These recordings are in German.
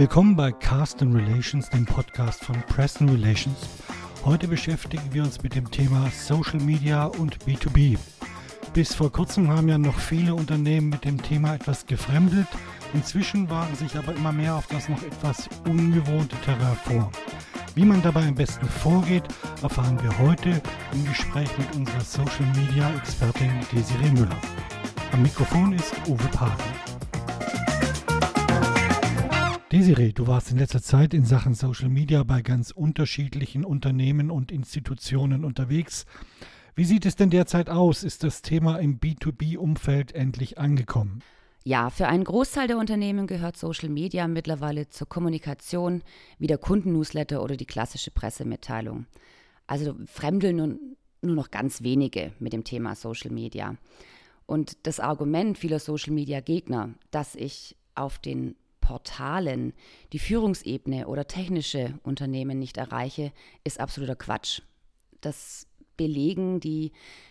Willkommen bei Cast Relations, dem Podcast von Preston Relations. Heute beschäftigen wir uns mit dem Thema Social Media und B2B. Bis vor kurzem haben ja noch viele Unternehmen mit dem Thema etwas gefremdelt. Inzwischen wagen sich aber immer mehr auf das noch etwas ungewohnte Terrain vor. Wie man dabei am besten vorgeht, erfahren wir heute im Gespräch mit unserer Social Media Expertin Desiree Müller. Am Mikrofon ist Uwe Pagen. Desiree, du warst in letzter Zeit in Sachen Social Media bei ganz unterschiedlichen Unternehmen und Institutionen unterwegs. Wie sieht es denn derzeit aus? Ist das Thema im B2B-Umfeld endlich angekommen? Ja, für einen Großteil der Unternehmen gehört Social Media mittlerweile zur Kommunikation wie der Kundennewsletter oder die klassische Pressemitteilung. Also fremdeln nun, nur noch ganz wenige mit dem Thema Social Media. Und das Argument vieler Social Media Gegner, dass ich auf den Portalen die Führungsebene oder technische Unternehmen nicht erreiche, ist absoluter Quatsch. Das belegen die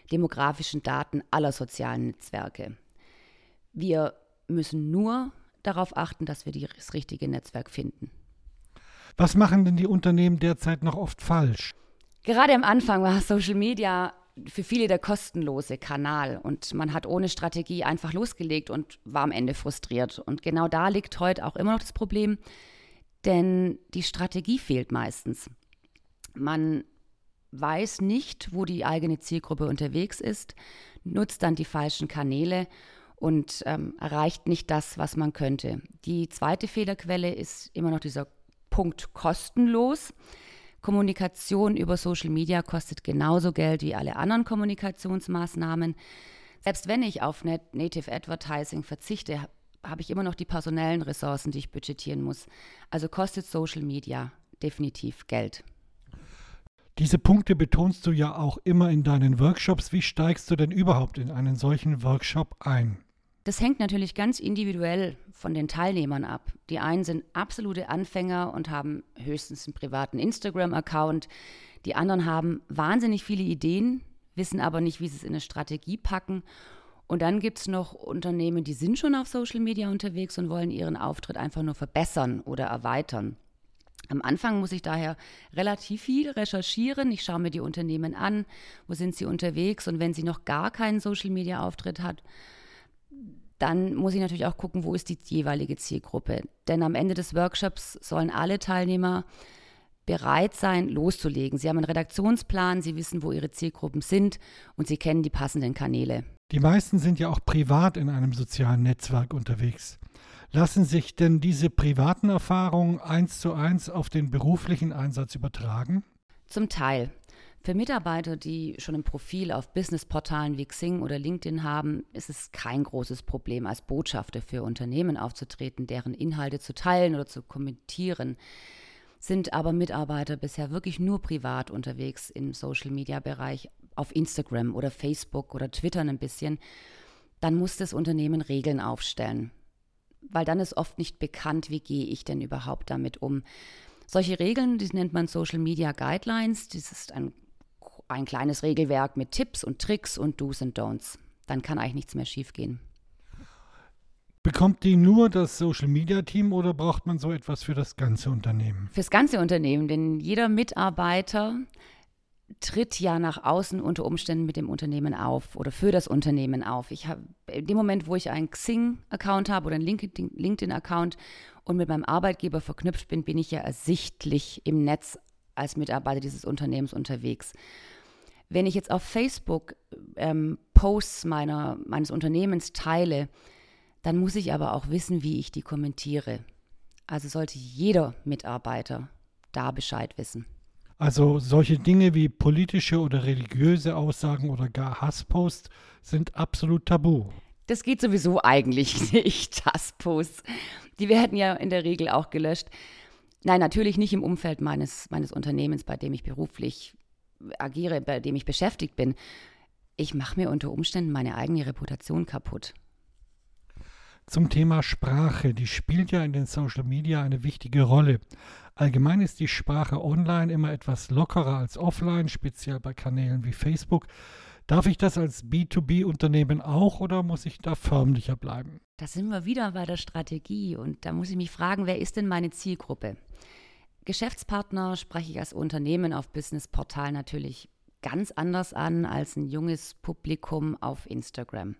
demografischen Daten aller sozialen Netzwerke. Wir müssen nur darauf achten, dass wir das richtige Netzwerk finden. Was machen denn die Unternehmen derzeit noch oft falsch? Gerade am Anfang war Social Media für viele der kostenlose Kanal und man hat ohne Strategie einfach losgelegt und war am Ende frustriert. Und genau da liegt heute auch immer noch das Problem, denn die Strategie fehlt meistens. Man weiß nicht, wo die eigene Zielgruppe unterwegs ist, nutzt dann die falschen Kanäle und ähm, erreicht nicht das, was man könnte. Die zweite Fehlerquelle ist immer noch dieser Punkt kostenlos. Kommunikation über Social Media kostet genauso Geld wie alle anderen Kommunikationsmaßnahmen. Selbst wenn ich auf Native Advertising verzichte, habe ich immer noch die personellen Ressourcen, die ich budgetieren muss. Also kostet Social Media definitiv Geld. Diese Punkte betonst du ja auch immer in deinen Workshops. Wie steigst du denn überhaupt in einen solchen Workshop ein? Das hängt natürlich ganz individuell von den Teilnehmern ab. Die einen sind absolute Anfänger und haben höchstens einen privaten Instagram-Account. Die anderen haben wahnsinnig viele Ideen, wissen aber nicht, wie sie es in eine Strategie packen. Und dann gibt es noch Unternehmen, die sind schon auf Social Media unterwegs und wollen ihren Auftritt einfach nur verbessern oder erweitern. Am Anfang muss ich daher relativ viel recherchieren. Ich schaue mir die Unternehmen an, wo sind sie unterwegs und wenn sie noch gar keinen Social-Media-Auftritt hat, dann muss ich natürlich auch gucken, wo ist die jeweilige Zielgruppe. Denn am Ende des Workshops sollen alle Teilnehmer bereit sein, loszulegen. Sie haben einen Redaktionsplan, sie wissen, wo ihre Zielgruppen sind und sie kennen die passenden Kanäle. Die meisten sind ja auch privat in einem sozialen Netzwerk unterwegs. Lassen sich denn diese privaten Erfahrungen eins zu eins auf den beruflichen Einsatz übertragen? Zum Teil. Für Mitarbeiter, die schon ein Profil auf Businessportalen wie Xing oder LinkedIn haben, ist es kein großes Problem, als Botschafter für Unternehmen aufzutreten, deren Inhalte zu teilen oder zu kommentieren. Sind aber Mitarbeiter bisher wirklich nur privat unterwegs im Social-Media-Bereich, auf Instagram oder Facebook oder Twitter ein bisschen, dann muss das Unternehmen Regeln aufstellen. Weil dann ist oft nicht bekannt, wie gehe ich denn überhaupt damit um. Solche Regeln, die nennt man Social Media Guidelines. Das ist ein ein kleines Regelwerk mit Tipps und Tricks und Do's und Don'ts. Dann kann eigentlich nichts mehr schiefgehen. Bekommt die nur das Social Media Team oder braucht man so etwas für das ganze Unternehmen? Fürs ganze Unternehmen, denn jeder Mitarbeiter tritt ja nach außen unter Umständen mit dem Unternehmen auf oder für das Unternehmen auf. Ich habe in dem Moment, wo ich einen Xing-Account habe oder einen LinkedIn-Account und mit meinem Arbeitgeber verknüpft bin, bin ich ja ersichtlich im Netz als Mitarbeiter dieses Unternehmens unterwegs. Wenn ich jetzt auf Facebook ähm, Posts meiner, meines Unternehmens teile, dann muss ich aber auch wissen, wie ich die kommentiere. Also sollte jeder Mitarbeiter da Bescheid wissen. Also solche Dinge wie politische oder religiöse Aussagen oder gar Hassposts sind absolut tabu. Das geht sowieso eigentlich nicht, Hassposts. Die werden ja in der Regel auch gelöscht. Nein, natürlich nicht im Umfeld meines, meines Unternehmens, bei dem ich beruflich agiere, bei dem ich beschäftigt bin. Ich mache mir unter Umständen meine eigene Reputation kaputt. Zum Thema Sprache, die spielt ja in den Social Media eine wichtige Rolle. Allgemein ist die Sprache online immer etwas lockerer als offline, speziell bei Kanälen wie Facebook. Darf ich das als B2B-Unternehmen auch oder muss ich da förmlicher bleiben? Da sind wir wieder bei der Strategie und da muss ich mich fragen, wer ist denn meine Zielgruppe? Geschäftspartner spreche ich als Unternehmen auf Businessportal natürlich ganz anders an als ein junges Publikum auf Instagram.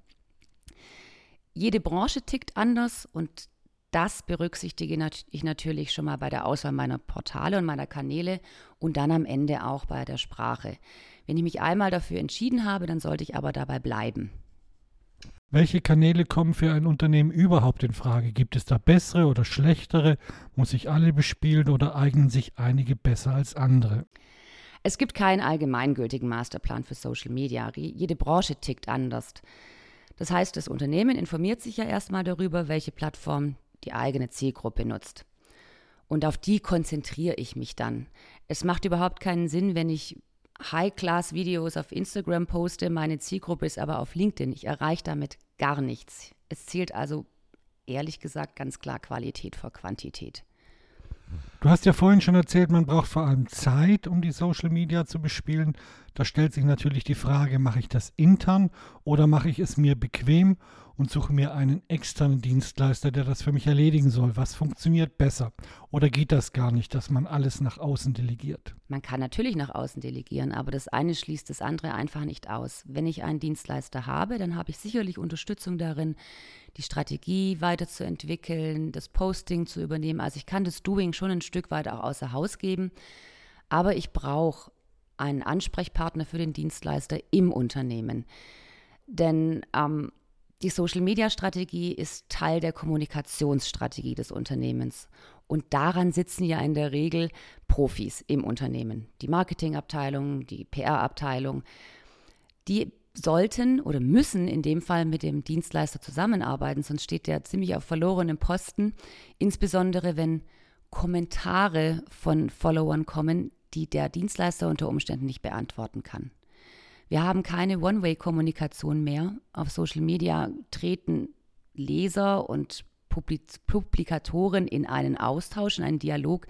Jede Branche tickt anders und das berücksichtige ich natürlich schon mal bei der Auswahl meiner Portale und meiner Kanäle und dann am Ende auch bei der Sprache. Wenn ich mich einmal dafür entschieden habe, dann sollte ich aber dabei bleiben. Welche Kanäle kommen für ein Unternehmen überhaupt in Frage? Gibt es da bessere oder schlechtere? Muss ich alle bespielen oder eignen sich einige besser als andere? Es gibt keinen allgemeingültigen Masterplan für Social Media. Jede Branche tickt anders. Das heißt, das Unternehmen informiert sich ja erstmal darüber, welche Plattform die eigene Zielgruppe nutzt. Und auf die konzentriere ich mich dann. Es macht überhaupt keinen Sinn, wenn ich High-Class-Videos auf Instagram poste, meine Zielgruppe ist aber auf LinkedIn. Ich erreiche damit gar nichts. Es zählt also ehrlich gesagt ganz klar Qualität vor Quantität. Du hast ja vorhin schon erzählt, man braucht vor allem Zeit, um die Social Media zu bespielen. Da stellt sich natürlich die Frage, mache ich das intern oder mache ich es mir bequem und suche mir einen externen Dienstleister, der das für mich erledigen soll. Was funktioniert besser? Oder geht das gar nicht, dass man alles nach außen delegiert? Man kann natürlich nach außen delegieren, aber das eine schließt das andere einfach nicht aus. Wenn ich einen Dienstleister habe, dann habe ich sicherlich Unterstützung darin, die Strategie weiterzuentwickeln, das Posting zu übernehmen. Also ich kann das Doing schon ein Stück weit auch außer Haus geben, aber ich brauche einen Ansprechpartner für den Dienstleister im Unternehmen. Denn ähm, die Social-Media-Strategie ist Teil der Kommunikationsstrategie des Unternehmens. Und daran sitzen ja in der Regel Profis im Unternehmen. Die Marketingabteilung, die PR-Abteilung. Die sollten oder müssen in dem Fall mit dem Dienstleister zusammenarbeiten, sonst steht der ziemlich auf verlorenem Posten. Insbesondere wenn Kommentare von Followern kommen, die der Dienstleister unter Umständen nicht beantworten kann. Wir haben keine One-Way-Kommunikation mehr. Auf Social Media treten Leser und Publikatoren in einen Austausch, in einen Dialog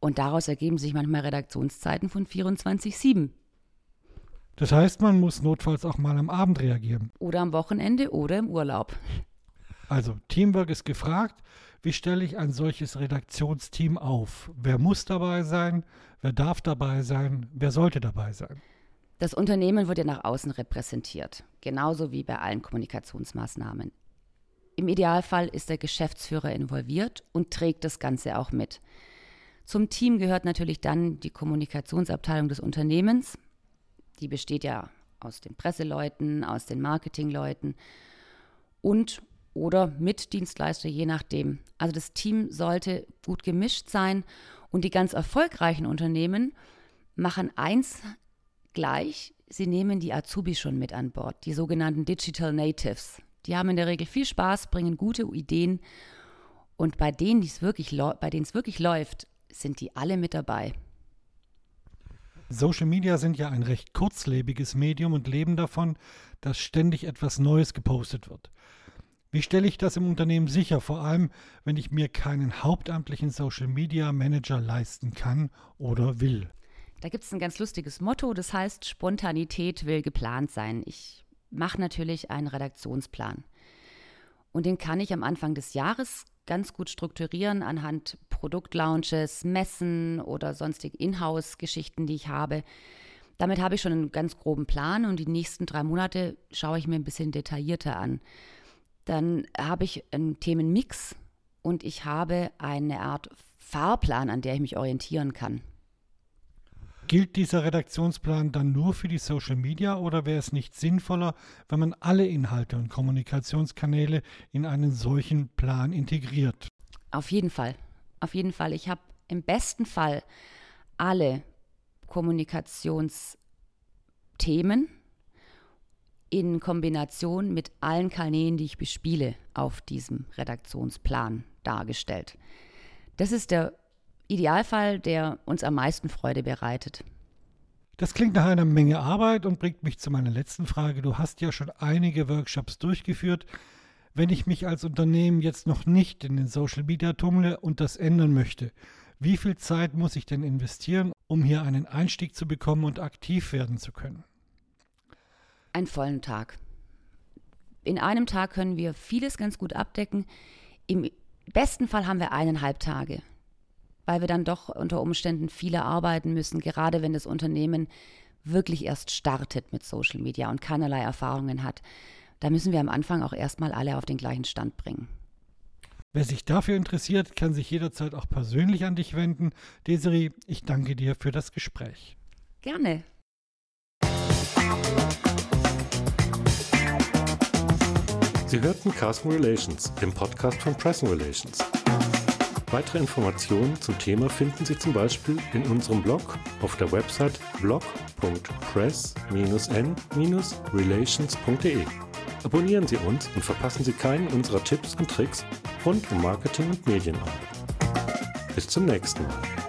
und daraus ergeben sich manchmal Redaktionszeiten von 24-7. Das heißt, man muss notfalls auch mal am Abend reagieren. Oder am Wochenende oder im Urlaub. Also, Teamwork ist gefragt. Wie stelle ich ein solches Redaktionsteam auf? Wer muss dabei sein? Wer darf dabei sein? Wer sollte dabei sein? Das Unternehmen wird ja nach außen repräsentiert, genauso wie bei allen Kommunikationsmaßnahmen. Im Idealfall ist der Geschäftsführer involviert und trägt das Ganze auch mit. Zum Team gehört natürlich dann die Kommunikationsabteilung des Unternehmens. Die besteht ja aus den Presseleuten, aus den Marketingleuten und oder mit Dienstleister, je nachdem. Also das Team sollte gut gemischt sein und die ganz erfolgreichen Unternehmen machen eins gleich, sie nehmen die Azubis schon mit an Bord, die sogenannten Digital Natives. Die haben in der Regel viel Spaß, bringen gute Ideen und bei denen es wirklich, bei denen es wirklich läuft, sind die alle mit dabei. Social Media sind ja ein recht kurzlebiges Medium und leben davon, dass ständig etwas Neues gepostet wird. Wie stelle ich das im Unternehmen sicher, vor allem wenn ich mir keinen hauptamtlichen Social Media Manager leisten kann oder will? Da gibt es ein ganz lustiges Motto, das heißt, Spontanität will geplant sein. Ich mache natürlich einen Redaktionsplan. Und den kann ich am Anfang des Jahres ganz gut strukturieren anhand Produktlaunches, Messen oder sonstigen Inhouse-Geschichten, die ich habe. Damit habe ich schon einen ganz groben Plan und die nächsten drei Monate schaue ich mir ein bisschen detaillierter an. Dann habe ich einen Themenmix und ich habe eine Art Fahrplan, an der ich mich orientieren kann. Gilt dieser Redaktionsplan dann nur für die Social Media oder wäre es nicht sinnvoller, wenn man alle Inhalte und Kommunikationskanäle in einen solchen Plan integriert? Auf jeden Fall. Auf jeden Fall. Ich habe im besten Fall alle Kommunikationsthemen in Kombination mit allen Kanälen, die ich bespiele, auf diesem Redaktionsplan dargestellt. Das ist der Idealfall, der uns am meisten Freude bereitet. Das klingt nach einer Menge Arbeit und bringt mich zu meiner letzten Frage. Du hast ja schon einige Workshops durchgeführt. Wenn ich mich als Unternehmen jetzt noch nicht in den Social Media tummle und das ändern möchte, wie viel Zeit muss ich denn investieren, um hier einen Einstieg zu bekommen und aktiv werden zu können? Einen vollen Tag. In einem Tag können wir vieles ganz gut abdecken. Im besten Fall haben wir eineinhalb Tage, weil wir dann doch unter Umständen viele arbeiten müssen, gerade wenn das Unternehmen wirklich erst startet mit Social Media und keinerlei Erfahrungen hat. Da müssen wir am Anfang auch erstmal alle auf den gleichen Stand bringen. Wer sich dafür interessiert, kann sich jederzeit auch persönlich an dich wenden. Desiree, ich danke dir für das Gespräch. Gerne. Sie hörten Carson Relations, dem Podcast von Pressing Relations. Weitere Informationen zum Thema finden Sie zum Beispiel in unserem Blog auf der Website blog.press-n-relations.de. Abonnieren Sie uns und verpassen Sie keinen unserer Tipps und Tricks rund um Marketing und Medienarbeit. Bis zum nächsten Mal.